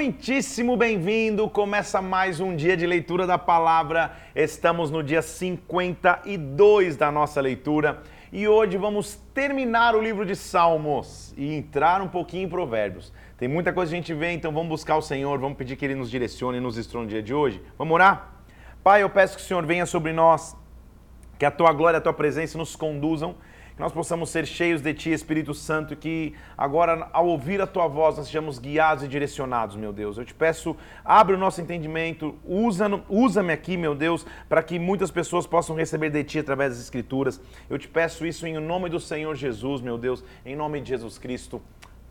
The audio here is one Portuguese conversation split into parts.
muitíssimo bem-vindo. Começa mais um dia de leitura da palavra. Estamos no dia 52 da nossa leitura e hoje vamos terminar o livro de Salmos e entrar um pouquinho em Provérbios. Tem muita coisa a gente vê, então vamos buscar o Senhor, vamos pedir que Ele nos direcione e nos instrua no dia de hoje. Vamos orar? Pai, eu peço que o Senhor venha sobre nós, que a Tua glória, a Tua presença nos conduzam que nós possamos ser cheios de Ti, Espírito Santo, que agora, ao ouvir a Tua voz, nós sejamos guiados e direcionados, meu Deus. Eu te peço, abre o nosso entendimento, usa-me usa aqui, meu Deus, para que muitas pessoas possam receber de Ti através das Escrituras. Eu te peço isso em nome do Senhor Jesus, meu Deus, em nome de Jesus Cristo.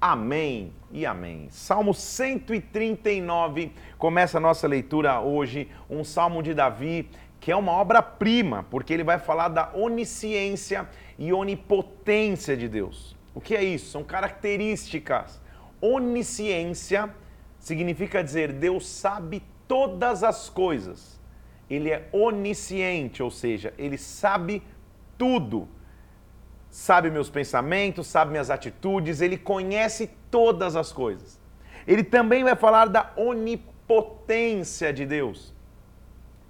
Amém e amém. Salmo 139 começa a nossa leitura hoje, um salmo de Davi que é uma obra-prima, porque ele vai falar da onisciência e onipotência de Deus. O que é isso? São características. Onisciência significa dizer Deus sabe todas as coisas. Ele é onisciente, ou seja, ele sabe tudo. Sabe meus pensamentos, sabe minhas atitudes, ele conhece todas as coisas. Ele também vai falar da onipotência de Deus.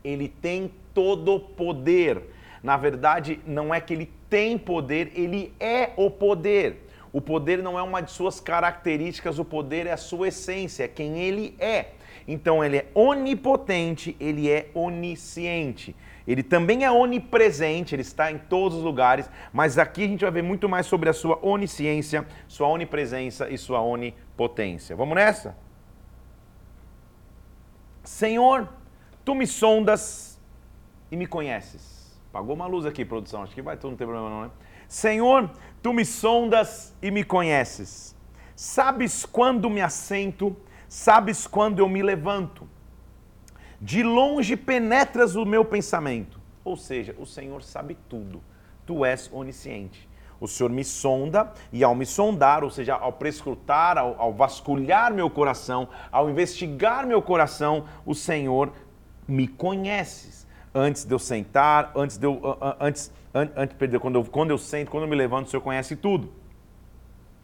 Ele tem todo o poder. Na verdade, não é que ele tem poder, ele é o poder. O poder não é uma de suas características, o poder é a sua essência, é quem ele é. Então ele é onipotente, ele é onisciente. Ele também é onipresente, ele está em todos os lugares, mas aqui a gente vai ver muito mais sobre a sua onisciência, sua onipresença e sua onipotência. Vamos nessa? Senhor, tu me sondas e me conheces. Pagou uma luz aqui, produção. Acho que vai, tudo não tem problema não, né? Senhor, tu me sondas e me conheces. Sabes quando me assento, sabes quando eu me levanto. De longe penetras o meu pensamento. Ou seja, o Senhor sabe tudo. Tu és onisciente. O Senhor me sonda e ao me sondar, ou seja, ao prescrutar, ao, ao vasculhar meu coração, ao investigar meu coração, o Senhor me conheces antes de eu sentar, antes de eu, antes, antes, perder, quando eu, quando eu sento, quando eu me levanto, o Senhor conhece tudo.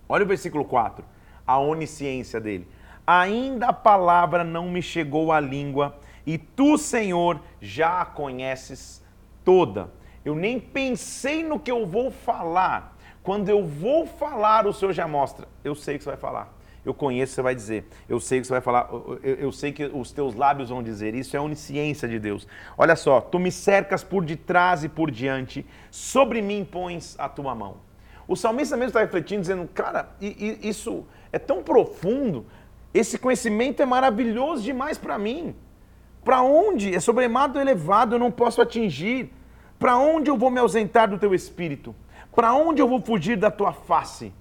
Olha o versículo 4, a onisciência dele. Ainda a palavra não me chegou à língua, e tu, Senhor, já a conheces toda. Eu nem pensei no que eu vou falar. Quando eu vou falar, o Senhor já mostra. Eu sei o que você vai falar eu conheço, você vai dizer. Eu sei que você vai falar, eu, eu, sei que os teus lábios vão dizer. Isso é a onisciência de Deus. Olha só, tu me cercas por detrás e por diante, sobre mim pões a tua mão. O salmista mesmo está refletindo, dizendo, cara, isso é tão profundo, esse conhecimento é maravilhoso demais para mim. Para onde? É sobremado elevado, eu não posso atingir. Para onde eu vou me ausentar do teu espírito? Para onde eu vou fugir da tua face?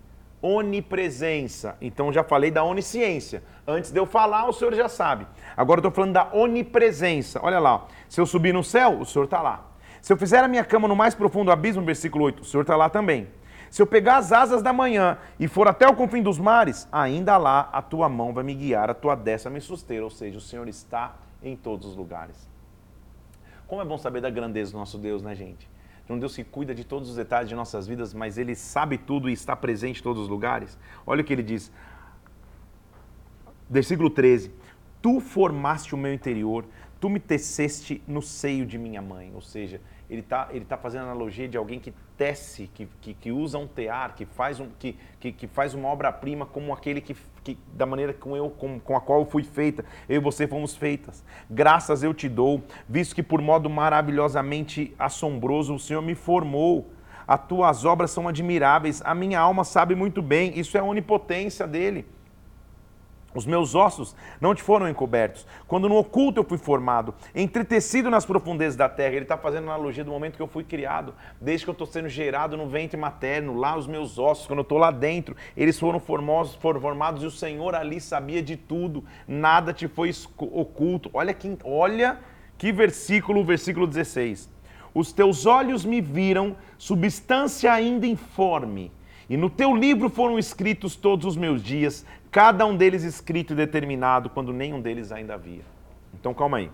Onipresença. Então já falei da onisciência. Antes de eu falar, o senhor já sabe. Agora eu estou falando da onipresença. Olha lá, se eu subir no céu, o senhor está lá. Se eu fizer a minha cama no mais profundo abismo, versículo 8, o senhor está lá também. Se eu pegar as asas da manhã e for até o confim dos mares, ainda lá a tua mão vai me guiar, a tua destra me suster. Ou seja, o Senhor está em todos os lugares. Como é bom saber da grandeza do nosso Deus, né, gente? De um Deus que cuida de todos os detalhes de nossas vidas, mas Ele sabe tudo e está presente em todos os lugares. Olha o que ele diz. Versículo 13: Tu formaste o meu interior, tu me teceste no seio de minha mãe. Ou seja, ele está ele tá fazendo analogia de alguém que tece, que, que, que usa um tear, que faz, um, que, que, que faz uma obra-prima como aquele que, que, da maneira com, eu, com, com a qual eu fui feita. Eu e você fomos feitas. Graças eu te dou, visto que por modo maravilhosamente assombroso o Senhor me formou. As tuas obras são admiráveis, a minha alma sabe muito bem, isso é a onipotência dele. Os meus ossos não te foram encobertos. Quando no oculto eu fui formado, entretecido nas profundezas da terra. Ele está fazendo analogia do momento que eu fui criado, desde que eu estou sendo gerado no ventre materno, lá os meus ossos, quando eu estou lá dentro, eles foram formosos, foram formados e o Senhor ali sabia de tudo, nada te foi oculto. Olha que, olha que versículo, versículo 16. Os teus olhos me viram, substância ainda informe e no teu livro foram escritos todos os meus dias, cada um deles escrito e determinado, quando nenhum deles ainda havia. Então calma aí.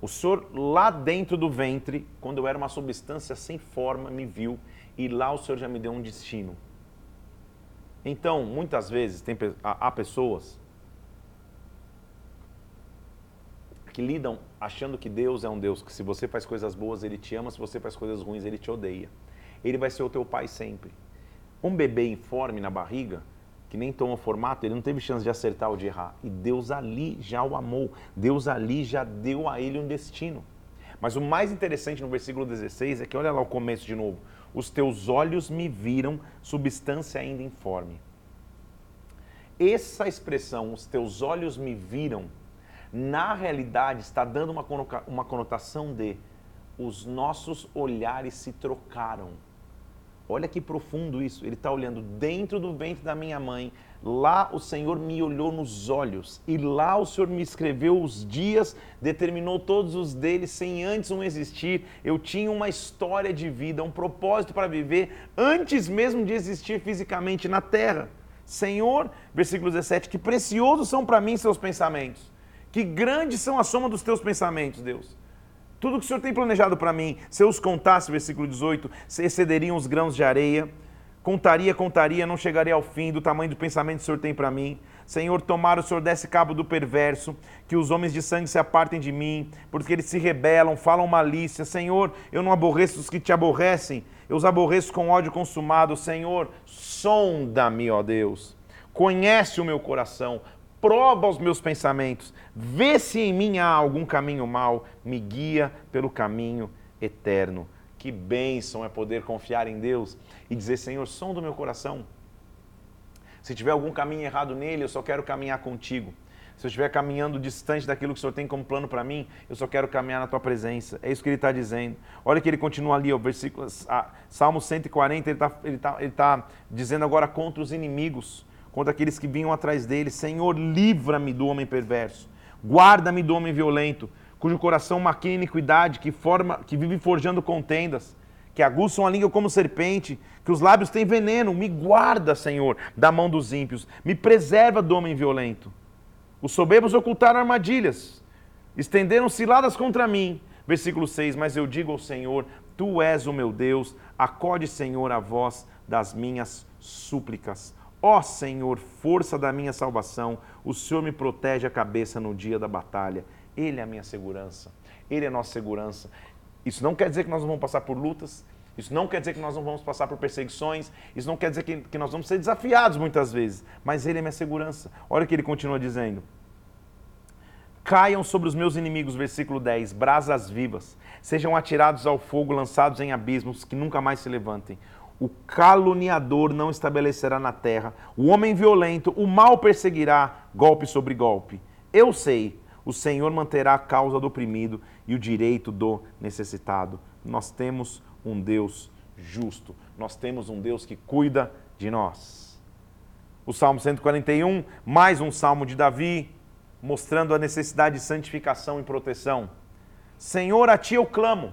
O Senhor, lá dentro do ventre, quando eu era uma substância sem forma, me viu e lá o Senhor já me deu um destino. Então, muitas vezes, tem, há pessoas que lidam achando que Deus é um Deus que se você faz coisas boas, ele te ama, se você faz coisas ruins, ele te odeia. Ele vai ser o teu pai sempre. Um bebê informe na barriga, que nem toma formato, ele não teve chance de acertar ou de errar. E Deus ali já o amou. Deus ali já deu a ele um destino. Mas o mais interessante no versículo 16 é que olha lá o começo de novo. Os teus olhos me viram, substância ainda informe. Essa expressão, os teus olhos me viram, na realidade está dando uma conotação de os nossos olhares se trocaram. Olha que profundo isso. Ele está olhando dentro do ventre da minha mãe. Lá o Senhor me olhou nos olhos. E lá o Senhor me escreveu os dias, determinou todos os deles sem antes um existir. Eu tinha uma história de vida, um propósito para viver antes mesmo de existir fisicamente na terra. Senhor, versículo 17, que preciosos são para mim seus pensamentos. Que grandes são a soma dos teus pensamentos, Deus. Tudo que o Senhor tem planejado para mim, se eu os contasse, versículo 18, se excederiam os grãos de areia. Contaria, contaria, não chegaria ao fim do tamanho do pensamento que o Senhor tem para mim. Senhor, tomara o Senhor desse cabo do perverso, que os homens de sangue se apartem de mim, porque eles se rebelam, falam malícia. Senhor, eu não aborreço os que te aborrecem, eu os aborreço com ódio consumado. Senhor, sonda-me, ó Deus. Conhece o meu coração, prova os meus pensamentos, vê se em mim há algum caminho mau, me guia pelo caminho eterno. Que bênção é poder confiar em Deus e dizer: Senhor, som do meu coração. Se tiver algum caminho errado nele, eu só quero caminhar contigo. Se eu estiver caminhando distante daquilo que o Senhor tem como plano para mim, eu só quero caminhar na tua presença. É isso que ele está dizendo. Olha que ele continua ali, ó, versículo, ah, Salmo 140, ele está ele tá, ele tá dizendo agora contra os inimigos contra aqueles que vinham atrás dele. Senhor, livra-me do homem perverso, guarda-me do homem violento, cujo coração maquina iniquidade, que, forma, que vive forjando contendas, que aguçam a língua como serpente, que os lábios têm veneno. Me guarda, Senhor, da mão dos ímpios, me preserva do homem violento. Os soberbos ocultaram armadilhas, estenderam ciladas contra mim. Versículo 6: Mas eu digo ao Senhor: Tu és o meu Deus, acode, Senhor, a voz das minhas súplicas. Ó oh, Senhor, força da minha salvação, o Senhor me protege a cabeça no dia da batalha. Ele é a minha segurança, Ele é a nossa segurança. Isso não quer dizer que nós não vamos passar por lutas, isso não quer dizer que nós não vamos passar por perseguições, isso não quer dizer que, que nós vamos ser desafiados muitas vezes, mas Ele é minha segurança. Olha o que ele continua dizendo. Caiam sobre os meus inimigos, versículo 10, brasas vivas, sejam atirados ao fogo, lançados em abismos, que nunca mais se levantem o caluniador não estabelecerá na terra, o homem violento, o mal perseguirá, golpe sobre golpe. Eu sei, o Senhor manterá a causa do oprimido e o direito do necessitado. Nós temos um Deus justo, nós temos um Deus que cuida de nós. O Salmo 141, mais um salmo de Davi, mostrando a necessidade de santificação e proteção. Senhor, a ti eu clamo,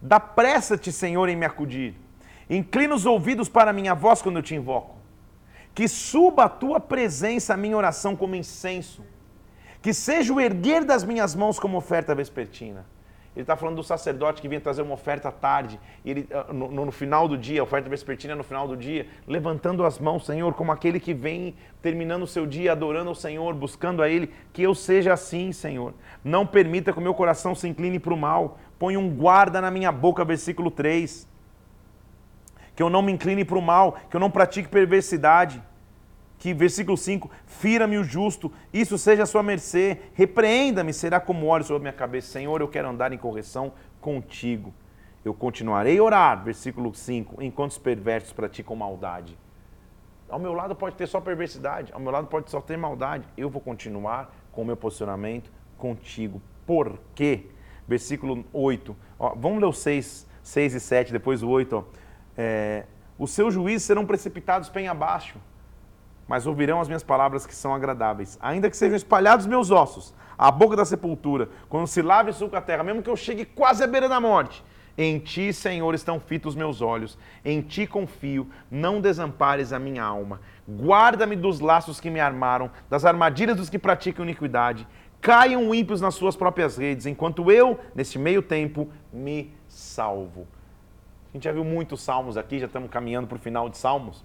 dá pressa-te, Senhor, em me acudir. Inclina os ouvidos para a minha voz quando eu te invoco. Que suba a tua presença a minha oração como incenso. Que seja o erguer das minhas mãos como oferta vespertina. Ele está falando do sacerdote que vinha trazer uma oferta à tarde, ele, ah, no, no, final do dia, a oferta vespertina no final do dia, levantando as mãos, Senhor, como aquele que vem terminando o seu dia adorando ao Senhor, buscando a Ele, que eu seja assim, Senhor. Não permita que o meu coração se incline para o mal. Põe um guarda na minha boca, versículo 3 que eu não me incline para o mal, que eu não pratique perversidade. Que, versículo 5, fira-me o justo, isso seja a sua mercê, repreenda-me, será como óleo sobre a minha cabeça. Senhor, eu quero andar em correção contigo. Eu continuarei a orar, versículo 5, enquanto os perversos praticam maldade. Ao meu lado pode ter só perversidade, ao meu lado pode só ter maldade. Eu vou continuar com o meu posicionamento contigo. Por quê? Versículo 8. Ó, vamos ler o 6, 6 e 7, depois o 8. Ó é, os seus juízes serão precipitados bem abaixo, mas ouvirão as minhas palavras que são agradáveis. Ainda que sejam espalhados meus ossos, a boca da sepultura, quando se lave e suca a terra, mesmo que eu chegue quase à beira da morte, em ti, Senhor, estão fitos os meus olhos, em ti confio, não desampares a minha alma. Guarda-me dos laços que me armaram, das armadilhas dos que praticam iniquidade. Caiam ímpios nas suas próprias redes, enquanto eu, nesse meio tempo, me salvo. Gente já viu muitos salmos aqui, já estamos caminhando para o final de salmos.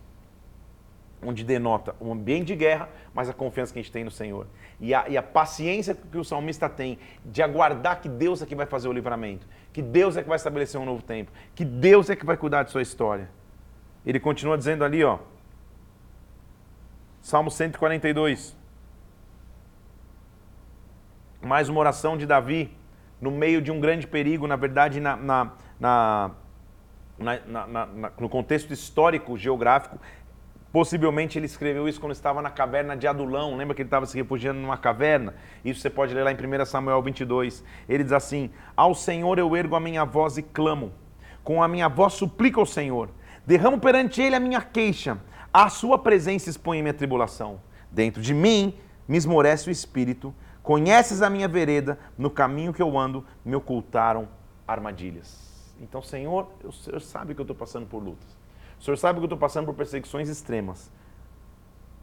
onde denota um ambiente de guerra, mas a confiança que a gente tem no Senhor. E a, e a, paciência que o salmista tem de aguardar que Deus é que vai fazer o livramento, que Deus é que vai estabelecer um novo tempo, que Deus é que vai cuidar de sua história. Ele continua dizendo ali, ó, Salmo 142. Mais uma oração de Davi, no meio de um grande perigo, na verdade, na, na, na, no contexto histórico, geográfico, Possivelmente ele escreveu isso quando estava na caverna de Adulão. Lembra que ele estava se refugiando numa caverna? Isso você pode ler lá em 1 Samuel 22. Ele diz assim: Ao Senhor eu ergo a minha voz e clamo. Com a minha voz suplico ao Senhor. Derramo perante ele a minha queixa. À sua presença expõe minha tribulação. Dentro de mim me esmorece o espírito. Conheces a minha vereda. No caminho que eu ando me ocultaram armadilhas. Então, Senhor, o Senhor sabe que eu estou passando por lutas. O Senhor sabe que eu estou passando por perseguições extremas.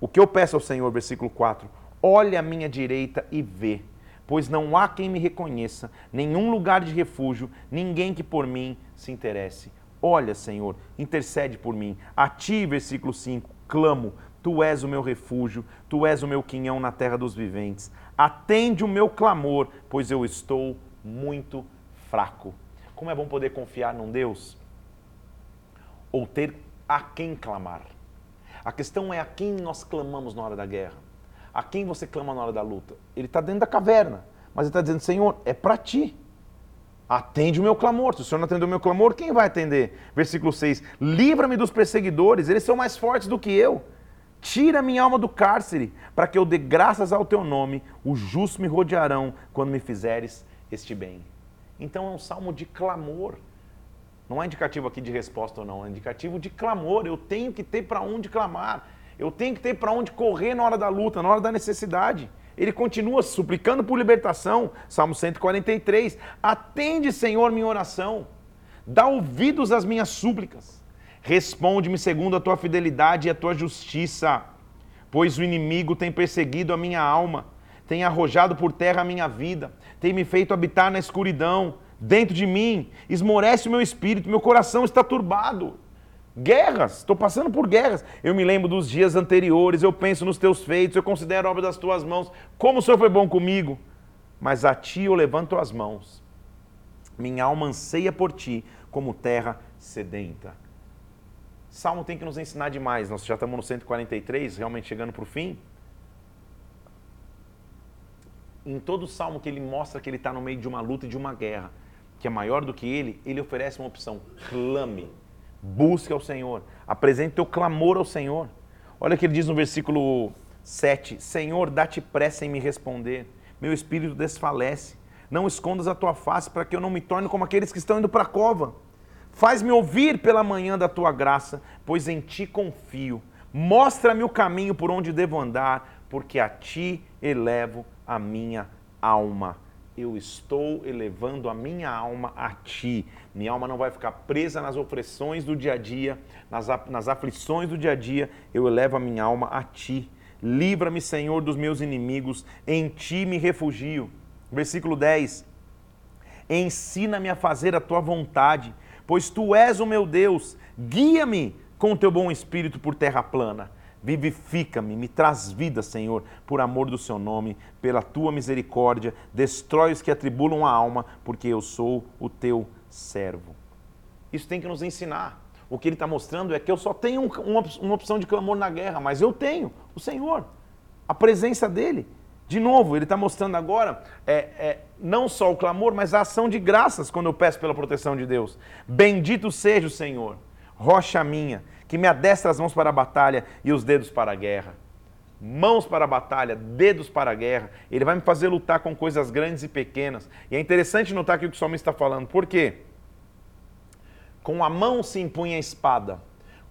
O que eu peço ao Senhor, versículo 4, olhe à minha direita e vê, pois não há quem me reconheça, nenhum lugar de refúgio, ninguém que por mim se interesse. Olha, Senhor, intercede por mim. A ti, versículo 5, clamo, tu és o meu refúgio, tu és o meu quinhão na terra dos viventes. Atende o meu clamor, pois eu estou muito fraco. Como é bom poder confiar num Deus ou ter a quem clamar. A questão é a quem nós clamamos na hora da guerra. A quem você clama na hora da luta. Ele está dentro da caverna, mas ele está dizendo: Senhor, é para ti. Atende o meu clamor. Se o Senhor não atender o meu clamor, quem vai atender? Versículo 6: Livra-me dos perseguidores, eles são mais fortes do que eu. Tira minha alma do cárcere, para que eu dê graças ao teu nome. Os justos me rodearão quando me fizeres este bem. Então é um salmo de clamor. Não é indicativo aqui de resposta ou não, é indicativo de clamor. Eu tenho que ter para onde clamar. Eu tenho que ter para onde correr na hora da luta, na hora da necessidade. Ele continua suplicando por libertação. Salmo 143. Atende, Senhor, minha oração. Dá ouvidos às minhas súplicas. Responde-me segundo a tua fidelidade e a tua justiça. Pois o inimigo tem perseguido a minha alma, tem arrojado por terra a minha vida, tem me feito habitar na escuridão dentro de mim, esmorece o meu espírito, meu coração está turbado. Guerras, estou passando por guerras. Eu me lembro dos dias anteriores, eu penso nos teus feitos, eu considero a obra das tuas mãos, como o Senhor foi bom comigo. Mas a ti eu levanto as mãos. Minha alma anseia por ti, como terra sedenta. Salmo tem que nos ensinar demais. Nós já estamos no 143, realmente chegando para o fim. Em todo o salmo que ele mostra que ele está no meio de uma luta e de uma guerra, que é maior do que ele, ele oferece uma opção: clame, busque ao Senhor, apresente teu clamor ao Senhor. Olha o que ele diz no versículo 7: Senhor, dá-te pressa em me responder, meu espírito desfalece. Não escondas a tua face para que eu não me torne como aqueles que estão indo para a cova. Faz-me ouvir pela manhã da tua graça, pois em ti confio. Mostra-me o caminho por onde devo andar, porque a ti elevo a minha alma eu estou elevando a minha alma a ti. Minha alma não vai ficar presa nas opressões do dia a dia, nas, nas aflições do dia a dia. Eu elevo a minha alma a ti. Livra-me, Senhor, dos meus inimigos, em ti me refugio. Versículo 10. Ensina-me a fazer a tua vontade, pois tu és o meu Deus. Guia-me com o teu bom espírito por terra plana Vivifica-me, me traz vida, Senhor, por amor do seu nome, pela tua misericórdia. Destrói os que atribulam a alma, porque eu sou o teu servo. Isso tem que nos ensinar. O que ele está mostrando é que eu só tenho uma, opção de clamor na guerra, mas eu tenho o Senhor, a presença dele. De novo, ele está mostrando agora é, é, não só o clamor, mas a ação de graças quando eu peço pela proteção de Deus. Bendito seja o Senhor, rocha minha que me adestra as mãos para a batalha e os dedos para a guerra. Mãos para a batalha, dedos para a guerra. Ele vai me fazer lutar com coisas grandes e pequenas. E é interessante notar aqui o que o salmista está falando. Por quê? Com a mão se impunha a espada.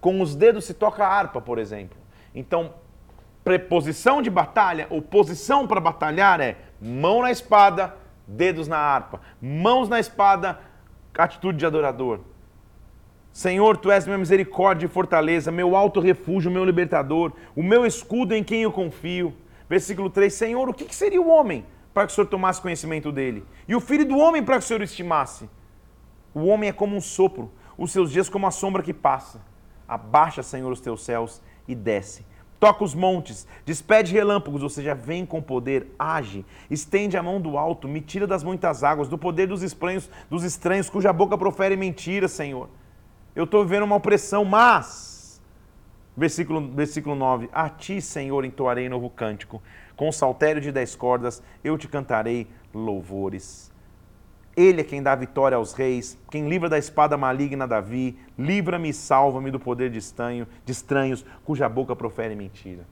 Com os dedos se toca a harpa, por exemplo. Então, preposição de batalha ou posição para batalhar é mão na espada, dedos na harpa. Mãos na espada, atitude de adorador. Senhor, tu és minha misericórdia e fortaleza, meu alto refúgio, meu libertador, o meu escudo em quem eu confio. Versículo 3: Senhor, o que seria o homem para que o Senhor tomasse conhecimento dele? E o filho do homem para que o Senhor estimasse? O homem é como um sopro, os seus dias como a sombra que passa. Abaixa, Senhor, os teus céus e desce. toca os montes, despede relâmpagos, ou seja, vem com poder, age, estende a mão do alto, me tira das muitas águas, do poder dos estranhos, dos estranhos cuja boca profere mentira, Senhor. Eu estou vivendo uma opressão, mas, versículo, versículo 9, a ti, Senhor, entoarei novo cântico, com saltério de dez cordas, eu te cantarei louvores. Ele é quem dá vitória aos reis, quem livra da espada maligna Davi, livra-me e salva-me do poder de, estanho, de estranhos, cuja boca profere mentira.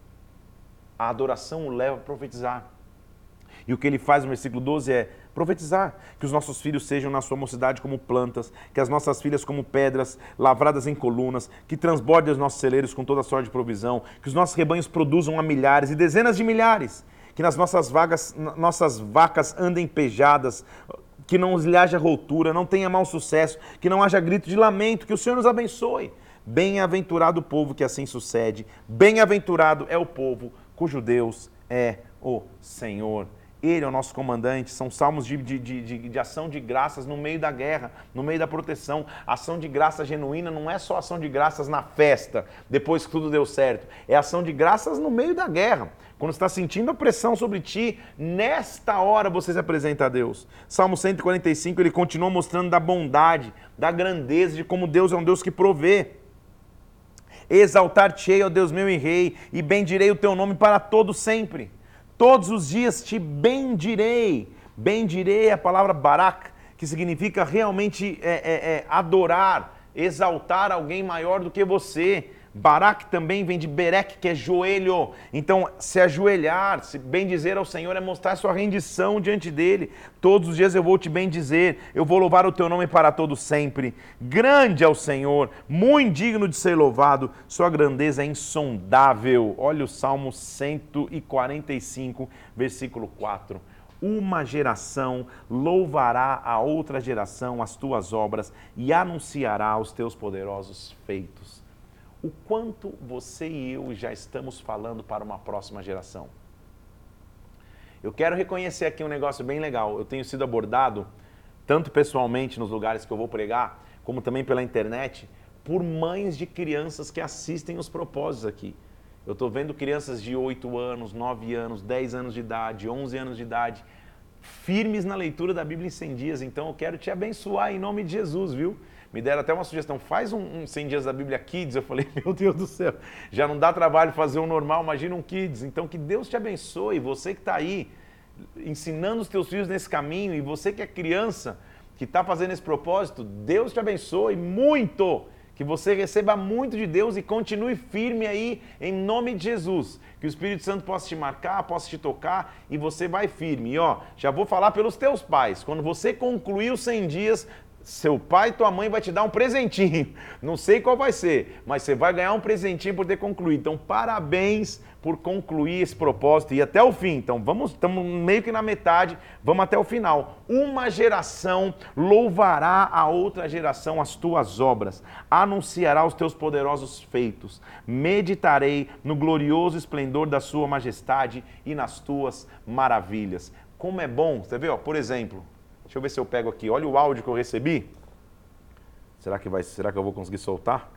A adoração o leva a profetizar. E o que ele faz no versículo 12 é profetizar que os nossos filhos sejam na sua mocidade como plantas, que as nossas filhas como pedras lavradas em colunas, que transbordem os nossos celeiros com toda sorte de provisão, que os nossos rebanhos produzam a milhares e dezenas de milhares, que nas nossas vagas, nossas vacas andem pejadas, que não lhe haja routura, não tenha mau sucesso, que não haja grito de lamento, que o Senhor nos abençoe. Bem-aventurado o povo que assim sucede, bem-aventurado é o povo cujo Deus é o Senhor. Ele é o nosso comandante. São salmos de, de, de, de, ação de graças no meio da guerra, no meio da proteção. Ação de graça genuína não é só ação de graças na festa, depois que tudo deu certo. É ação de graças no meio da guerra. Quando está sentindo a pressão sobre ti, nesta hora você se apresenta a Deus. Salmo 145, ele continua mostrando da bondade, da grandeza, de como Deus é um Deus que provê. Exaltar-te-ei, ó Deus meu e rei, e bendirei o teu nome para todo sempre. Todos os dias te bendirei. Bendirei é a palavra barak, que significa realmente é, é, é, adorar, exaltar alguém maior do que você. Barak também vem de Berek, que é joelho. Então, se ajoelhar, se bem dizer ao Senhor é mostrar sua rendição diante dele. Todos os dias eu vou te bem dizer, eu vou louvar o teu nome para todo sempre. Grande é o Senhor, muito digno de ser louvado, sua grandeza é insondável. Olha o Salmo 145, versículo 4 uma geração louvará a outra geração as tuas obras e anunciará os teus poderosos feitos o quanto você e eu já estamos falando para uma próxima geração. Eu quero reconhecer aqui um negócio bem legal. Eu tenho sido abordado, tanto pessoalmente nos lugares que eu vou pregar, como também pela internet, por mães de crianças que assistem os propósitos aqui. Eu estou vendo crianças de 8 anos, 9 anos, 10 anos de idade, 11 anos de idade, firmes na leitura da Bíblia em 100 dias. Então eu quero te abençoar em nome de Jesus, viu? Me deram até uma sugestão, faz um, um 100 dias da Bíblia Kids. Eu falei, meu Deus do céu, já não dá trabalho fazer um normal, imagina um Kids. Então que Deus te abençoe, você que está aí ensinando os teus filhos nesse caminho e você que é criança, que está fazendo esse propósito, Deus te abençoe muito. Que você receba muito de Deus e continue firme aí em nome de Jesus. Que o Espírito Santo possa te marcar, possa te tocar e você vai firme. E ó, já vou falar pelos teus pais. Quando você concluir os 100 dias, seu pai e tua mãe vai te dar um presentinho. Não sei qual vai ser, mas você vai ganhar um presentinho por ter concluído. Então, parabéns por concluir esse propósito e até o fim. Então, vamos, estamos meio que na metade, vamos até o final. Uma geração louvará a outra geração as tuas obras, anunciará os teus poderosos feitos. Meditarei no glorioso esplendor da sua majestade e nas tuas maravilhas. Como é bom, você vê, ó, por exemplo, Deixa eu ver se eu pego aqui. Olha o áudio que eu recebi. Será que, vai, será que eu vou conseguir soltar?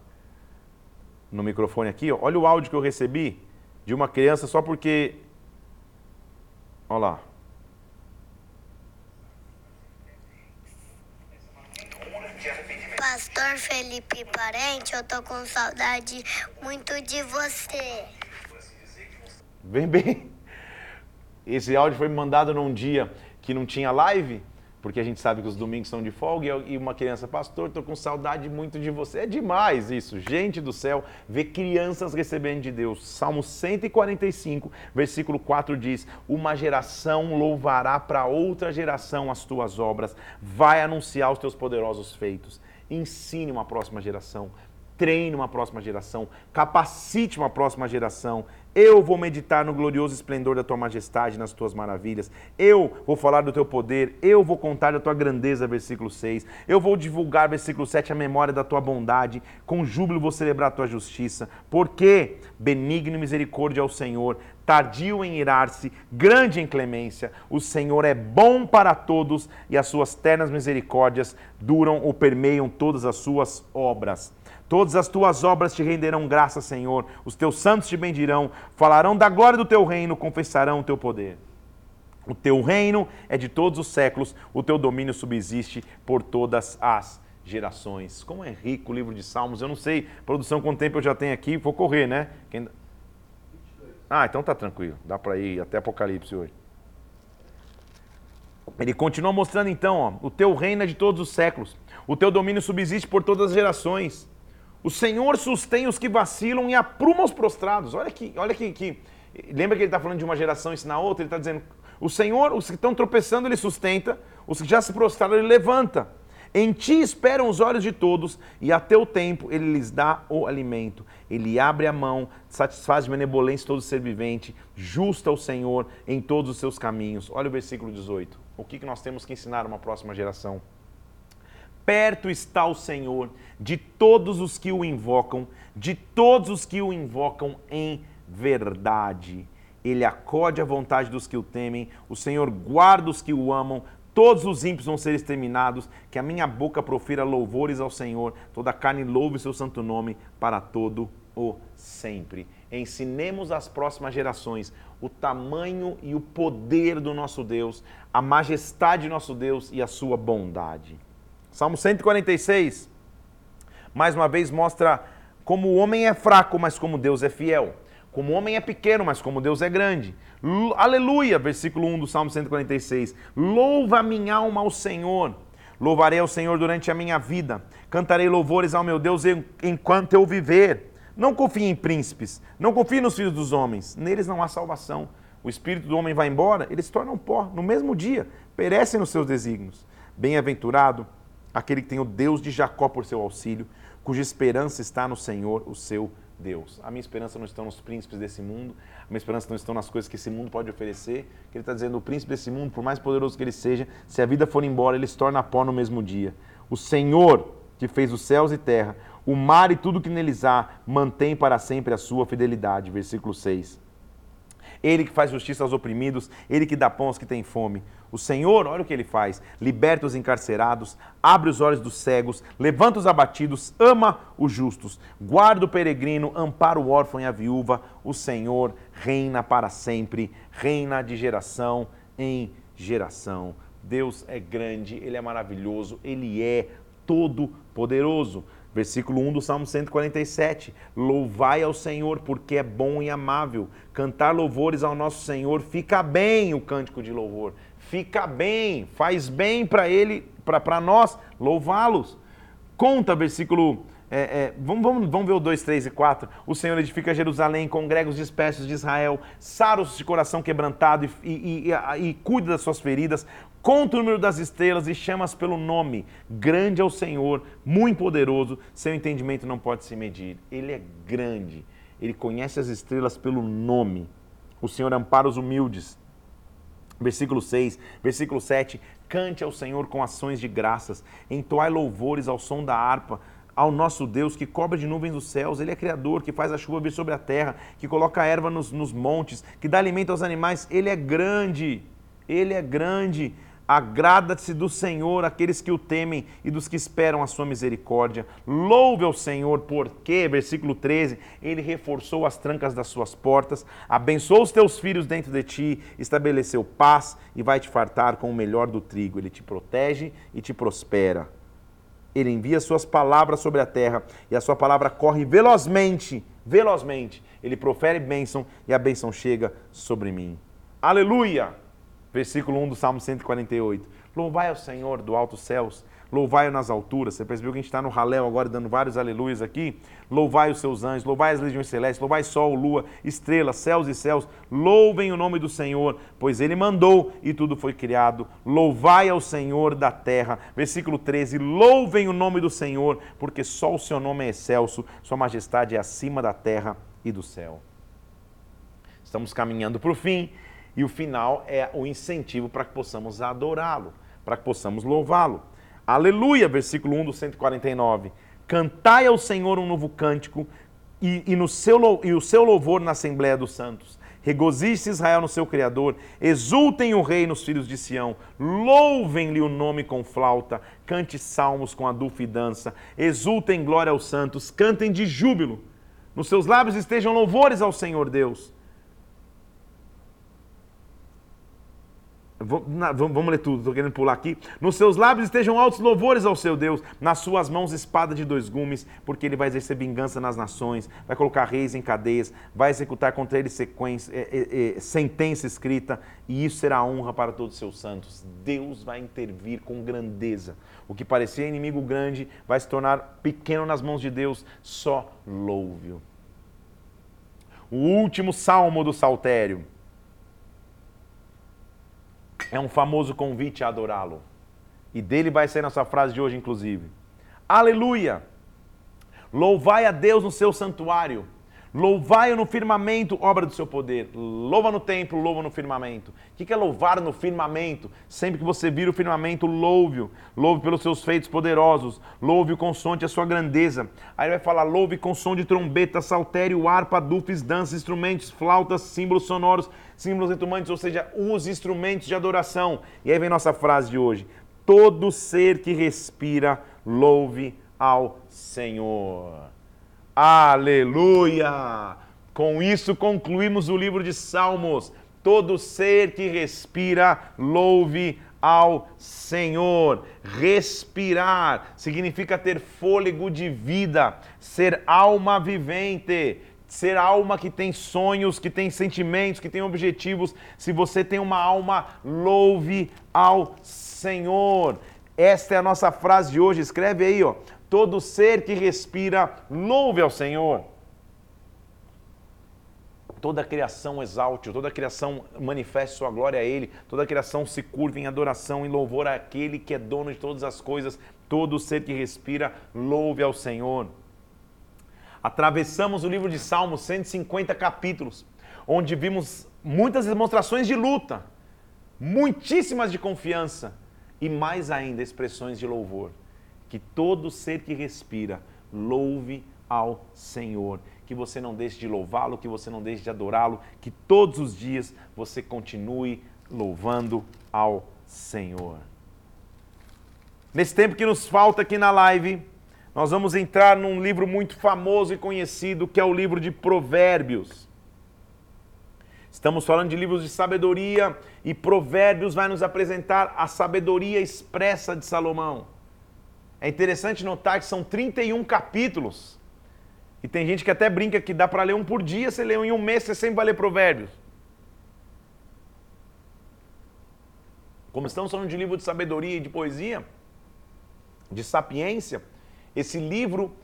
No microfone aqui. Ó. Olha o áudio que eu recebi de uma criança só porque. Olha lá. Pastor Felipe Parente, eu tô com saudade muito de você. Vem bem. Esse áudio foi mandado num dia que não tinha live porque a gente sabe que os domingos são de folga e uma criança, pastor, estou com saudade muito de você. É demais isso, gente do céu, ver crianças recebendo de Deus. Salmo 145, versículo 4 diz: Uma geração louvará para outra geração as tuas obras, vai anunciar os teus poderosos feitos. Ensine uma próxima geração, treine uma próxima geração, capacite uma próxima geração, eu vou meditar no glorioso esplendor da tua majestade, nas tuas maravilhas. Eu vou falar do teu poder. Eu vou contar da tua grandeza, versículo 6. Eu vou divulgar, versículo 7, a memória da tua bondade. Com júbilo vou celebrar a tua justiça. Porque benigno e misericórdia ao Senhor tardio em irar-se, grande em clemência. O Senhor é bom para todos e as suas ternas misericórdias duram ou permeiam todas as suas obras. Todas as tuas obras te renderão graça, Senhor. Os teus santos te bendirão, falarão da glória do teu reino, confessarão o teu poder. O teu reino é de todos os séculos, o teu domínio subsiste por todas as gerações. Como é rico o livro de Salmos. Eu não sei, produção, quanto tempo eu já tenho aqui, vou correr, né? Quem... Ah, então tá tranquilo. Dá para ir até Apocalipse hoje. Ele continua mostrando então, ó, o teu reino é de todos os séculos. O teu domínio subsiste por todas as gerações. O Senhor sustém os que vacilam e apruma os prostrados. Olha que, olha que, que... lembra que ele está falando de uma geração ensinar outra. Ele está dizendo, o Senhor, os que estão tropeçando, ele sustenta. Os que já se prostraram, ele levanta. Em ti esperam os olhos de todos, e a teu tempo ele lhes dá o alimento. Ele abre a mão, satisfaz de benevolência todo ser vivente, justa o Senhor em todos os seus caminhos. Olha o versículo 18. O que nós temos que ensinar a uma próxima geração? Perto está o Senhor de todos os que o invocam, de todos os que o invocam em verdade. Ele acode à vontade dos que o temem, o Senhor guarda os que o amam, todos os ímpios vão ser exterminados, que a minha boca profira louvores ao Senhor, toda carne louve o seu santo nome para todo o sempre. Ensinemos às próximas gerações o tamanho e o poder do nosso Deus, a majestade do nosso Deus e a sua bondade. Salmo 146, mais uma vez mostra como o homem é fraco, mas como Deus é fiel. Como o homem é pequeno, mas como Deus é grande. L Aleluia, versículo 1 do Salmo 146. Louva minha alma ao Senhor. Louvarei ao Senhor durante a minha vida. Cantarei louvores ao meu Deus enquanto eu viver. Não confie em príncipes, não confie nos filhos dos homens. Neles não há salvação. O espírito do homem vai embora, eles se tornam pó no mesmo dia, perecem nos seus desígnios. Bem-aventurado aquele que tem o Deus de Jacó por seu auxílio, cuja esperança está no Senhor, o seu Deus. A minha esperança não está nos príncipes desse mundo, a minha esperança não está nas coisas que esse mundo pode oferecer. Ele está dizendo, o príncipe desse mundo, por mais poderoso que ele seja, se a vida for embora, ele se torna pó no mesmo dia. O Senhor, que fez os céus e terra, o mar e tudo que neles há, mantém para sempre a sua fidelidade. Versículo 6. Ele que faz justiça aos oprimidos, ele que dá pão aos que têm fome. O Senhor, olha o que ele faz: liberta os encarcerados, abre os olhos dos cegos, levanta os abatidos, ama os justos, guarda o peregrino, ampara o órfão e a viúva. O Senhor reina para sempre, reina de geração em geração. Deus é grande, ele é maravilhoso, ele é todo poderoso. Versículo 1 do Salmo 147. Louvai ao Senhor, porque é bom e amável. Cantar louvores ao nosso Senhor, fica bem o cântico de louvor. Fica bem, faz bem para ele, para nós louvá-los. Conta, versículo é, é, vamos, vamos, vamos ver o 2, 3 e 4. O Senhor edifica Jerusalém, congrega os dispersos de Israel, sara os de coração quebrantado e, e, e, e, cuida das suas feridas, conta o número das estrelas e chamas pelo nome. Grande é o Senhor, muito poderoso, seu entendimento não pode se medir. Ele é grande, ele conhece as estrelas pelo nome. O Senhor ampara os humildes. Versículo 6, versículo 7. Cante ao Senhor com ações de graças, entoai louvores ao som da harpa ao nosso Deus que cobra de nuvens os céus, Ele é Criador, que faz a chuva vir sobre a terra, que coloca a erva nos, nos montes, que dá alimento aos animais, Ele é grande, Ele é grande. Agrada-se do Senhor aqueles que o temem e dos que esperam a sua misericórdia. Louve ao Senhor, porque, versículo 13, Ele reforçou as trancas das suas portas, abençoou os teus filhos dentro de ti, estabeleceu paz e vai te fartar com o melhor do trigo. Ele te protege e te prospera. Ele envia suas palavras sobre a terra e a sua palavra corre velozmente, velozmente. Ele profere bênção e a bênção chega sobre mim. Aleluia! Versículo 1 do Salmo 148. Louvai ao Senhor do alto céus louvai-o nas alturas. Você percebeu que a gente está no raléu agora, dando vários aleluias aqui? Louvai os seus anjos, louvai as legiões celestes, louvai sol, lua, estrelas, céus e céus. Louvem o nome do Senhor, pois ele mandou e tudo foi criado. Louvai ao Senhor da terra. Versículo 13: Louvem o nome do Senhor, porque só o seu nome é excelso, sua majestade é acima da terra e do céu. Estamos caminhando para o fim. E o final é o incentivo para que possamos adorá-lo, para que possamos louvá-lo. Aleluia, versículo 1 do 149. Cantai ao Senhor um novo cântico e, e, no seu, e o seu louvor na Assembleia dos Santos. Regozije-se Israel no seu Criador, exultem o rei nos filhos de Sião, louvem-lhe o nome com flauta, cante salmos com adufo e dança, exultem glória aos santos, cantem de júbilo. Nos seus lábios estejam louvores ao Senhor Deus. Vamos ler tudo, estou querendo pular aqui. Nos seus lábios estejam altos louvores ao seu Deus, nas suas mãos espada de dois gumes, porque ele vai exercer vingança nas nações, vai colocar reis em cadeias, vai executar contra ele sequência, é, é, é, sentença escrita, e isso será honra para todos os seus santos. Deus vai intervir com grandeza. O que parecia inimigo grande vai se tornar pequeno nas mãos de Deus, só louve-o. O último salmo do saltério é um famoso convite a adorá-lo. E dele vai ser nossa frase de hoje, inclusive. Aleluia! Louvai a Deus no seu santuário Louvai-o no firmamento, obra do seu poder. Louva no templo, louva no firmamento. O que é louvar no firmamento? Sempre que você vira o firmamento, louve-o. Louve pelos seus feitos poderosos. Louve-o com som de a sua grandeza. Aí vai falar: louve com som de trombeta, saltério, harpa, dufes, dança, instrumentos, flautas, símbolos sonoros, símbolos retumbantes, ou seja, os instrumentos de adoração. E aí vem nossa frase de hoje: todo ser que respira, louve ao Senhor. Aleluia! Com isso concluímos o livro de Salmos. Todo ser que respira, louve ao Senhor. Respirar significa ter fôlego de vida, ser alma vivente, ser alma que tem sonhos, que tem sentimentos, que tem objetivos. Se você tem uma alma, louve ao Senhor. Esta é a nossa frase de hoje. Escreve aí, ó. Todo ser que respira, louve ao Senhor. Toda a criação exalte, toda a criação manifeste sua glória a Ele, toda a criação se curva em adoração e louvor àquele que é dono de todas as coisas. Todo ser que respira, louve ao Senhor. Atravessamos o livro de Salmos, 150 capítulos, onde vimos muitas demonstrações de luta, muitíssimas de confiança e mais ainda expressões de louvor que todo ser que respira louve ao Senhor. Que você não deixe de louvá-lo, que você não deixe de adorá-lo, que todos os dias você continue louvando ao Senhor. Nesse tempo que nos falta aqui na live, nós vamos entrar num livro muito famoso e conhecido, que é o livro de Provérbios. Estamos falando de livros de sabedoria e Provérbios vai nos apresentar a sabedoria expressa de Salomão. É interessante notar que são 31 capítulos. E tem gente que até brinca que dá para ler um por dia, você lê um em um mês, você sempre vai ler provérbios. Como estamos falando de livro de sabedoria e de poesia, de sapiência, esse livro,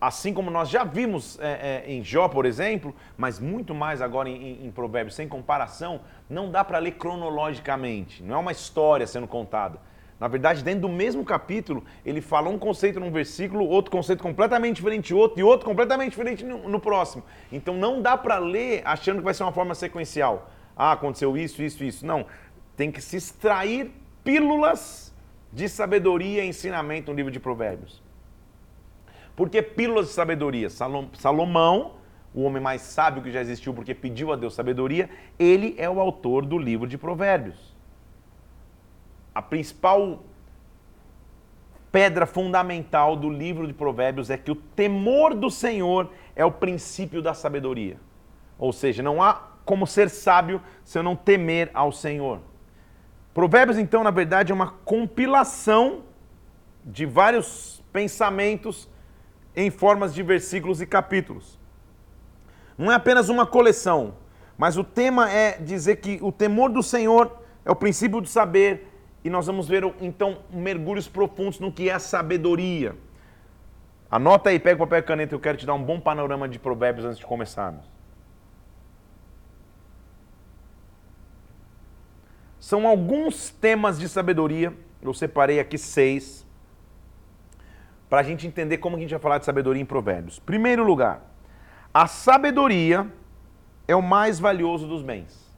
assim como nós já vimos é, é, em Jó, por exemplo, mas muito mais agora em, em Provérbios, sem comparação, não dá para ler cronologicamente, não é uma história sendo contada na verdade, dentro do mesmo capítulo, ele fala um conceito num versículo, outro conceito completamente diferente outro, e outro completamente diferente no, no próximo. Então não dá para ler achando que vai ser uma forma sequencial. Ah, aconteceu isso, isso, isso. Não. Tem que se extrair pílulas de sabedoria e ensinamento no livro de Provérbios. Por que pílulas de sabedoria? Salomão, o homem mais sábio que já existiu porque pediu a Deus sabedoria, ele é o autor do livro de Provérbios a principal pedra fundamental do livro de Provérbios é que o temor do Senhor é o princípio da sabedoria. Ou seja, não há como ser sábio se eu não temer ao Senhor. Provérbios, então, na verdade, é uma compilação de vários pensamentos em formas de versículos e capítulos. Não é apenas uma coleção, mas o tema é dizer que o temor do Senhor é o princípio do saber, e nós vamos ver então mergulhos profundos no que é sabedoria. Anota aí, pega o papel e caneta, eu quero te dar um bom panorama de provérbios antes de começarmos. São alguns temas de sabedoria, eu separei aqui seis, para a gente entender como a gente vai falar de sabedoria em provérbios. Primeiro lugar, a sabedoria é o mais valioso dos bens.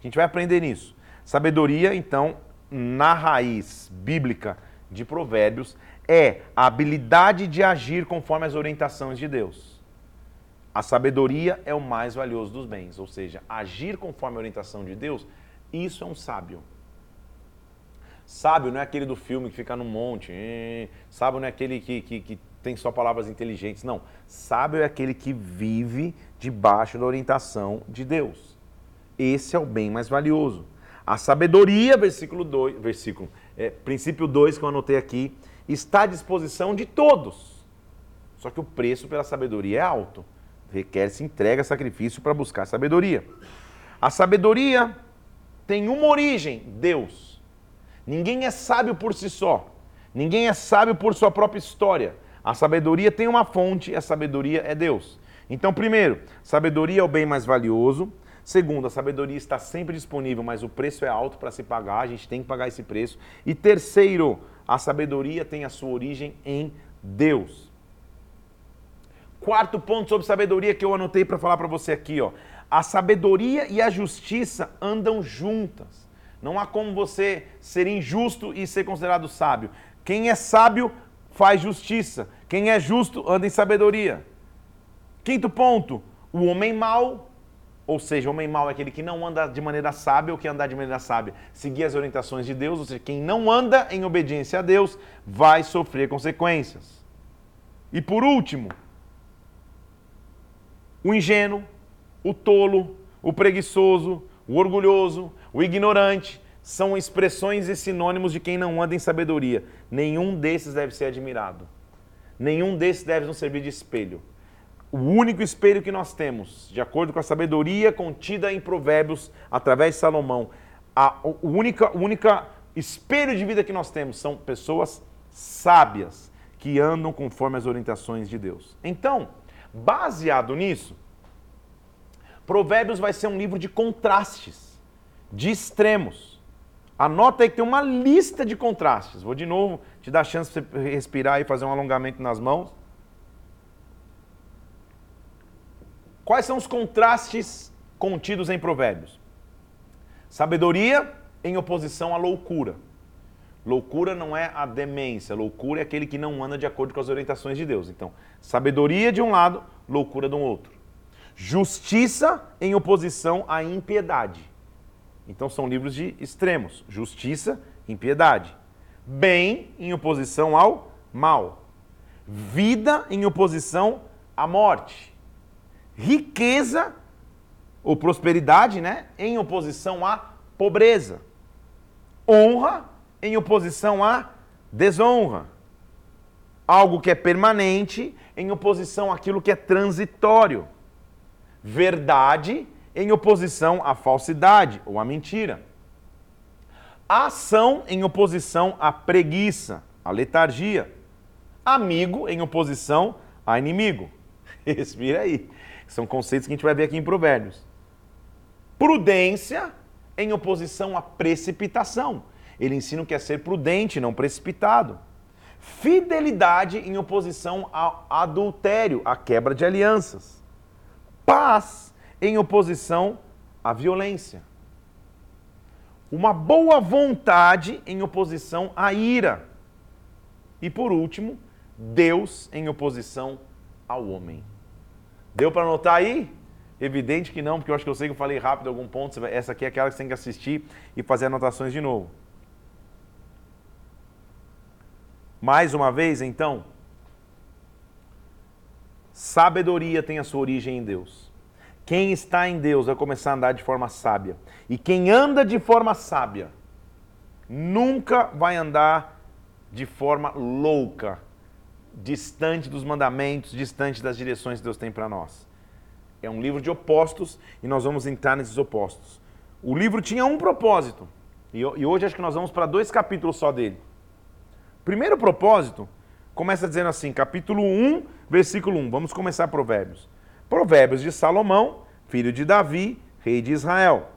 A gente vai aprender nisso. Sabedoria, então, na raiz bíblica de Provérbios é a habilidade de agir conforme as orientações de Deus. A sabedoria é o mais valioso dos bens, ou seja, agir conforme a orientação de Deus, isso é um sábio. Sábio não é aquele do filme que fica no monte, sábio não é aquele que, que, que tem só palavras inteligentes, não. Sábio é aquele que vive debaixo da orientação de Deus. Esse é o bem mais valioso. A sabedoria, versículo 2, versículo, é, princípio 2 que eu anotei aqui, está à disposição de todos. Só que o preço pela sabedoria é alto. Requer-se entrega, sacrifício para buscar sabedoria. A sabedoria tem uma origem, Deus. Ninguém é sábio por si só. Ninguém é sábio por sua própria história. A sabedoria tem uma fonte, a sabedoria é Deus. Então, primeiro, sabedoria é o bem mais valioso. Segundo, a sabedoria está sempre disponível, mas o preço é alto para se pagar, a gente tem que pagar esse preço. E terceiro, a sabedoria tem a sua origem em Deus. Quarto ponto sobre sabedoria que eu anotei para falar para você aqui, ó. A sabedoria e a justiça andam juntas. Não há como você ser injusto e ser considerado sábio. Quem é sábio faz justiça. Quem é justo anda em sabedoria. Quinto ponto, o homem mau ou seja, homem mau é aquele que não anda de maneira sábia, ou que andar de maneira sábia, seguir as orientações de Deus, ou seja, quem não anda em obediência a Deus vai sofrer consequências. E por último, o ingênuo, o tolo, o preguiçoso, o orgulhoso, o ignorante, são expressões e sinônimos de quem não anda em sabedoria. Nenhum desses deve ser admirado. Nenhum desses deve nos servir de espelho o único espelho que nós temos, de acordo com a sabedoria contida em Provérbios através de Salomão, a, única, única espelho de vida que nós temos são pessoas sábias que andam conforme as orientações de Deus. Então, baseado nisso, Provérbios vai ser um livro de contrastes, de extremos. Anota aí que tem uma lista de contrastes. Vou de novo te dar a chance de respirar e fazer um alongamento nas mãos. Quais são os contrastes contidos em Provérbios? Sabedoria em oposição à loucura. Loucura não é a demência, loucura é aquele que não anda de acordo com as orientações de Deus. Então, sabedoria de um lado, loucura do outro. Justiça em oposição à impiedade. Então, são livros de extremos: justiça, impiedade. Bem em oposição ao mal. Vida em oposição à morte riqueza ou prosperidade, né, em oposição à pobreza. Honra em oposição à desonra. Algo que é permanente em oposição àquilo que é transitório. Verdade em oposição à falsidade ou à mentira. Ação em oposição à preguiça, à letargia. Amigo em oposição a inimigo. Respira aí. São conceitos que a gente vai ver aqui em Provérbios. Prudência em oposição à precipitação. Ele ensina o que é ser prudente, não precipitado. Fidelidade em oposição ao adultério, à quebra de alianças. Paz em oposição à violência. Uma boa vontade em oposição à ira. E por último, Deus em oposição ao homem. Deu para anotar aí? Evidente que não, porque eu acho que eu sei que eu falei rápido algum ponto. Essa aqui é aquela que você tem que assistir e fazer anotações de novo. Mais uma vez, então, sabedoria tem a sua origem em Deus. Quem está em Deus vai começar a andar de forma sábia. E quem anda de forma sábia nunca vai andar de forma louca, distante dos mandamentos, distante das direções que Deus tem para nós. É um livro de opostos e nós vamos entrar nesses opostos. O livro tinha um propósito e hoje acho que nós vamos para dois capítulos só dele. Primeiro propósito começa dizendo assim, capítulo 1, versículo 1. Vamos começar Provérbios. Provérbios de Salomão, filho de Davi, rei de Israel.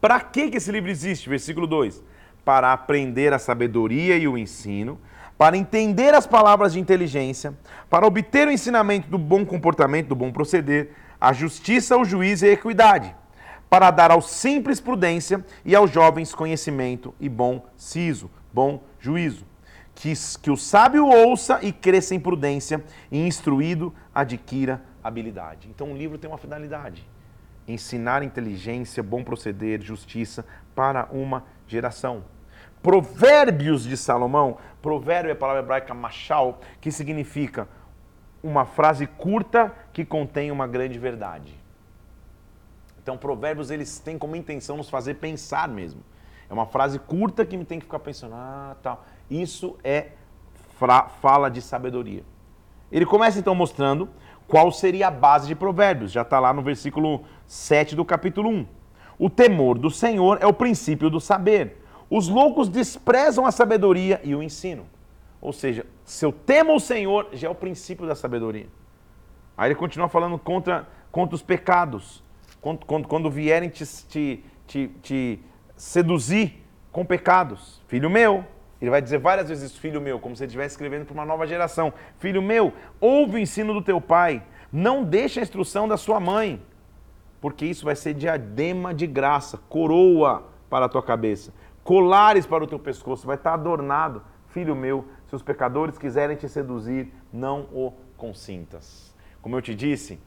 Para que, que esse livro existe? Versículo 2. Para aprender a sabedoria e o ensino, para entender as palavras de inteligência, para obter o ensinamento do bom comportamento, do bom proceder, a justiça, o juízo e a equidade, para dar aos simples prudência e aos jovens conhecimento e bom siso, bom juízo. que, que o sábio ouça e cresça em prudência, e instruído adquira habilidade. Então o livro tem uma finalidade: ensinar inteligência, bom proceder, justiça para uma geração. Provérbios de Salomão, provérbio é a palavra hebraica machal, que significa uma frase curta que contém uma grande verdade. Então, provérbios eles têm como intenção nos fazer pensar mesmo. É uma frase curta que me tem que ficar pensando, ah, tal. Isso é fala de sabedoria. Ele começa então mostrando qual seria a base de provérbios. Já está lá no versículo 7 do capítulo 1. O temor do Senhor é o princípio do saber. Os loucos desprezam a sabedoria e o ensino. Ou seja, se eu temo o Senhor, já é o princípio da sabedoria. Aí ele continua falando contra, contra os pecados. Quando, quando, quando vierem te, te, te, te seduzir com pecados. Filho meu, ele vai dizer várias vezes, filho meu, como se ele estivesse escrevendo para uma nova geração. Filho meu, ouve o ensino do teu pai, não deixe a instrução da sua mãe, porque isso vai ser diadema de graça, coroa para a tua cabeça, colares para o teu pescoço, vai estar adornado. Filho meu, se os pecadores quiserem te seduzir, não o consintas. Como eu te disse,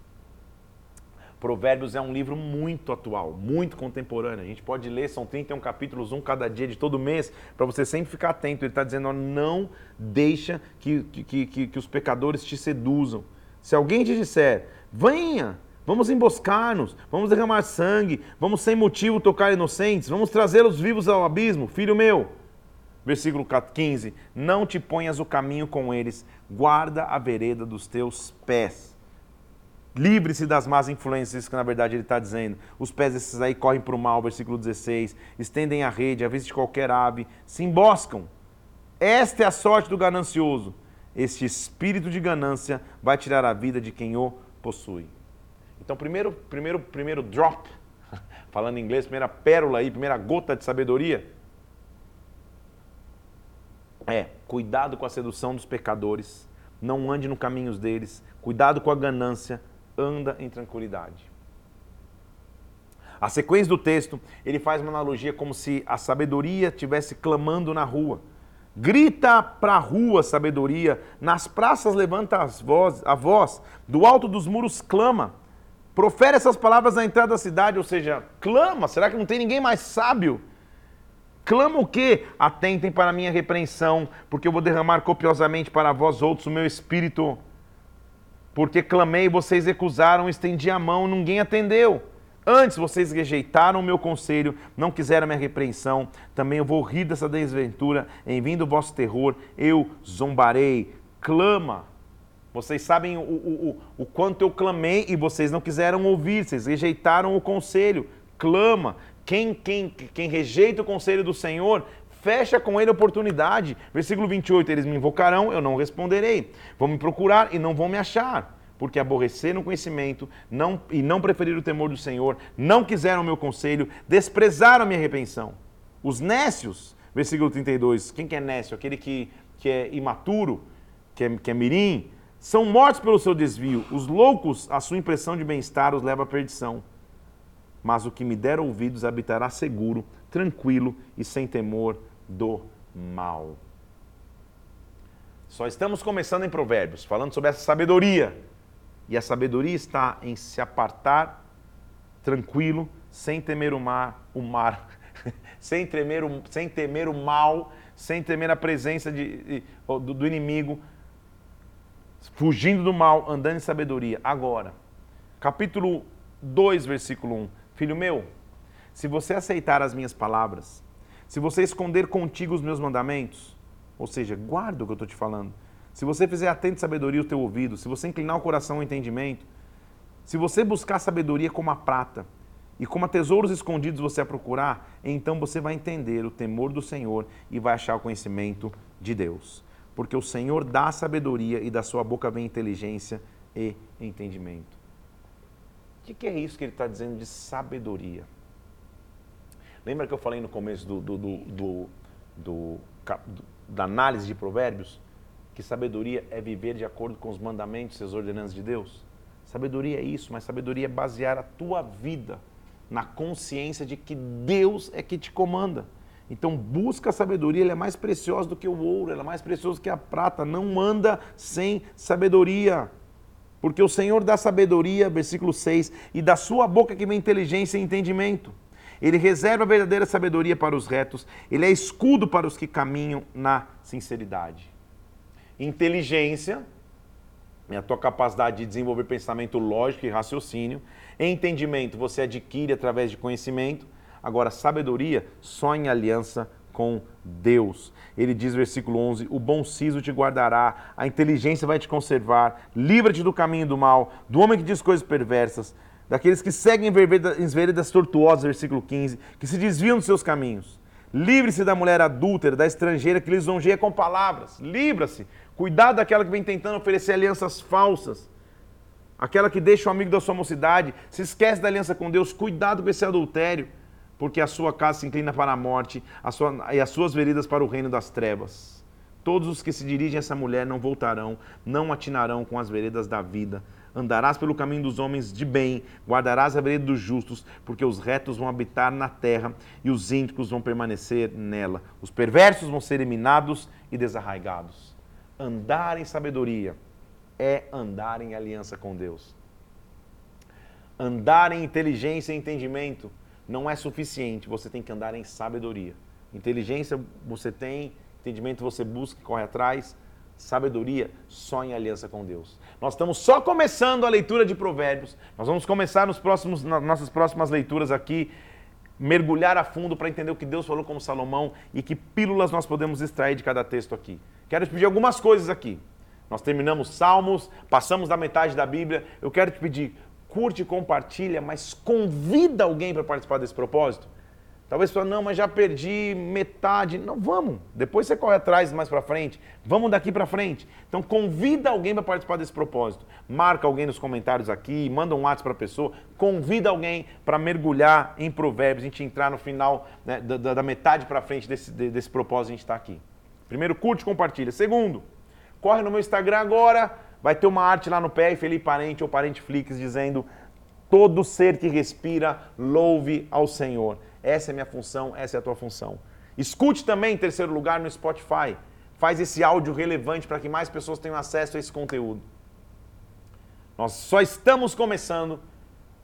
Provérbios é um livro muito atual, muito contemporâneo. A gente pode ler, são 31 capítulos, um cada dia de todo mês, para você sempre ficar atento. Ele está dizendo: ó, não deixa que, que, que, que os pecadores te seduzam. Se alguém te disser, venha, vamos emboscar-nos, vamos derramar sangue, vamos sem motivo tocar inocentes, vamos trazê-los vivos ao abismo, filho meu. Versículo 15: Não te ponhas o caminho com eles, guarda a vereda dos teus pés. Livre-se das más influências, que na verdade ele está dizendo. Os pés desses aí correm para o mal, versículo 16. Estendem a rede, vista de qualquer ave, se emboscam. Esta é a sorte do ganancioso. Este espírito de ganância vai tirar a vida de quem o possui. Então, primeiro, primeiro, primeiro drop, falando em inglês, primeira pérola aí, primeira gota de sabedoria, é cuidado com a sedução dos pecadores, não ande no caminhos deles, cuidado com a ganância, anda em tranquilidade. A sequência do texto, ele faz uma analogia como se a sabedoria estivesse clamando na rua. Grita para a rua, sabedoria, nas praças levanta as voz, a voz, do alto dos muros clama. Profere essas palavras na entrada da cidade, ou seja, clama. Será que não tem ninguém mais sábio? Clama o quê? Atentem para a minha repreensão, porque eu vou derramar copiosamente para vós outros o meu espírito porque clamei, vocês recusaram, estendi a mão, ninguém atendeu. Antes vocês rejeitaram o meu conselho, não quiseram a minha repreensão. Também eu vou rir dessa desventura. Em vindo o vosso terror, eu zombarei. Clama. Vocês sabem o, o, o, o quanto eu clamei e vocês não quiseram ouvir, vocês rejeitaram o conselho. Clama. Quem, quem, quem rejeita o conselho do Senhor fecha com ele a oportunidade. Versículo 28, eles me invocarão, eu não responderei. Vão me procurar e não vão me achar. Porque aborreceram o conhecimento não, e não preferiram o temor do Senhor, não quiseram o meu conselho, desprezaram a minha repensão. Os nécios, versículo 32, quem que é nécio? Aquele que, que é imaturo, que é, que é mirim, são mortos pelo seu desvio. Os loucos, a sua impressão de bem-estar os leva à perdição. Mas o que me der ouvidos habitará seguro, tranquilo e sem temor do mal. Só estamos começando em Provérbios, falando sobre essa sabedoria. E a sabedoria está em se apartar tranquilo, sem temer o mar, o mar, sem, temer o, sem temer o mal, sem temer a presença de, do, do inimigo, fugindo do mal, andando em sabedoria. Agora, capítulo 2, versículo 1. Filho meu, se você aceitar as minhas palavras se você esconder contigo os meus mandamentos, ou seja, guarda o que eu estou te falando. Se você fizer atento sabedoria o teu ouvido, se você inclinar o coração ao entendimento, se você buscar sabedoria como a prata e como a tesouros escondidos você a procurar, então você vai entender o temor do Senhor e vai achar o conhecimento de Deus. Porque o Senhor dá sabedoria e da sua boca vem inteligência e entendimento. O que é isso que ele está dizendo de sabedoria? Lembra que eu falei no começo do, do, do, do, da análise de provérbios? Que sabedoria é viver de acordo com os mandamentos e as ordenanças de Deus? Sabedoria é isso, mas sabedoria é basear a tua vida na consciência de que Deus é que te comanda. Então busca a sabedoria, ela é mais preciosa do que o ouro, ela é mais preciosa que a prata. Não anda sem sabedoria. Porque o Senhor dá sabedoria, versículo 6, e da sua boca que vem inteligência e entendimento. Ele reserva a verdadeira sabedoria para os retos, ele é escudo para os que caminham na sinceridade. Inteligência é a tua capacidade de desenvolver pensamento lógico e raciocínio. Entendimento você adquire através de conhecimento. Agora, sabedoria só em aliança com Deus. Ele diz, versículo 11: O bom siso te guardará, a inteligência vai te conservar, livra-te do caminho do mal, do homem que diz coisas perversas, daqueles que seguem em veredas tortuosas, versículo 15, que se desviam dos seus caminhos. Livre-se da mulher adúltera, da estrangeira que lisonjeia com palavras. Livra-se. Cuidado daquela que vem tentando oferecer alianças falsas. Aquela que deixa o amigo da sua mocidade, se esquece da aliança com Deus. Cuidado com esse adultério porque a sua casa se inclina para a morte a sua, e as suas veredas para o reino das trevas. Todos os que se dirigem a essa mulher não voltarão, não atinarão com as veredas da vida. Andarás pelo caminho dos homens de bem, guardarás a vereda dos justos, porque os retos vão habitar na terra e os ímpicos vão permanecer nela. Os perversos vão ser eliminados e desarraigados. Andar em sabedoria é andar em aliança com Deus. Andar em inteligência e entendimento não é suficiente, você tem que andar em sabedoria. Inteligência você tem, entendimento você busca e corre atrás, sabedoria só em aliança com Deus. Nós estamos só começando a leitura de Provérbios. Nós vamos começar nos próximos, nas nossas próximas leituras aqui, mergulhar a fundo para entender o que Deus falou com Salomão e que pílulas nós podemos extrair de cada texto aqui. Quero te pedir algumas coisas aqui. Nós terminamos Salmos, passamos da metade da Bíblia. Eu quero te pedir, curte, compartilha, mas convida alguém para participar desse propósito. Talvez você fale, não, mas já perdi metade. Não, vamos. Depois você corre atrás mais para frente. Vamos daqui para frente. Então convida alguém para participar desse propósito. Marca alguém nos comentários aqui, manda um WhatsApp para a pessoa. Convida alguém para mergulhar em provérbios, a gente entrar no final, né, da, da, metade para frente desse, desse propósito a gente está aqui. Primeiro, curte, compartilha. Segundo, corre no meu Instagram agora, Vai ter uma arte lá no pé, Felipe Parente ou Parente Flix, dizendo: Todo ser que respira, louve ao Senhor. Essa é a minha função, essa é a tua função. Escute também, em terceiro lugar, no Spotify. Faz esse áudio relevante para que mais pessoas tenham acesso a esse conteúdo. Nós só estamos começando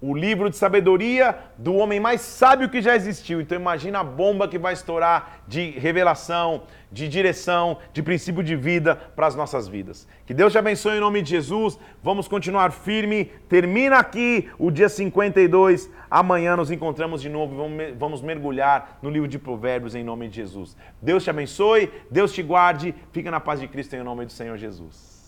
o livro de sabedoria do homem mais sábio que já existiu. Então imagina a bomba que vai estourar de revelação, de direção, de princípio de vida para as nossas vidas. Que Deus te abençoe em nome de Jesus. Vamos continuar firme. Termina aqui o dia 52. Amanhã nos encontramos de novo e vamos mergulhar no livro de Provérbios em nome de Jesus. Deus te abençoe, Deus te guarde. Fica na paz de Cristo em nome do Senhor Jesus.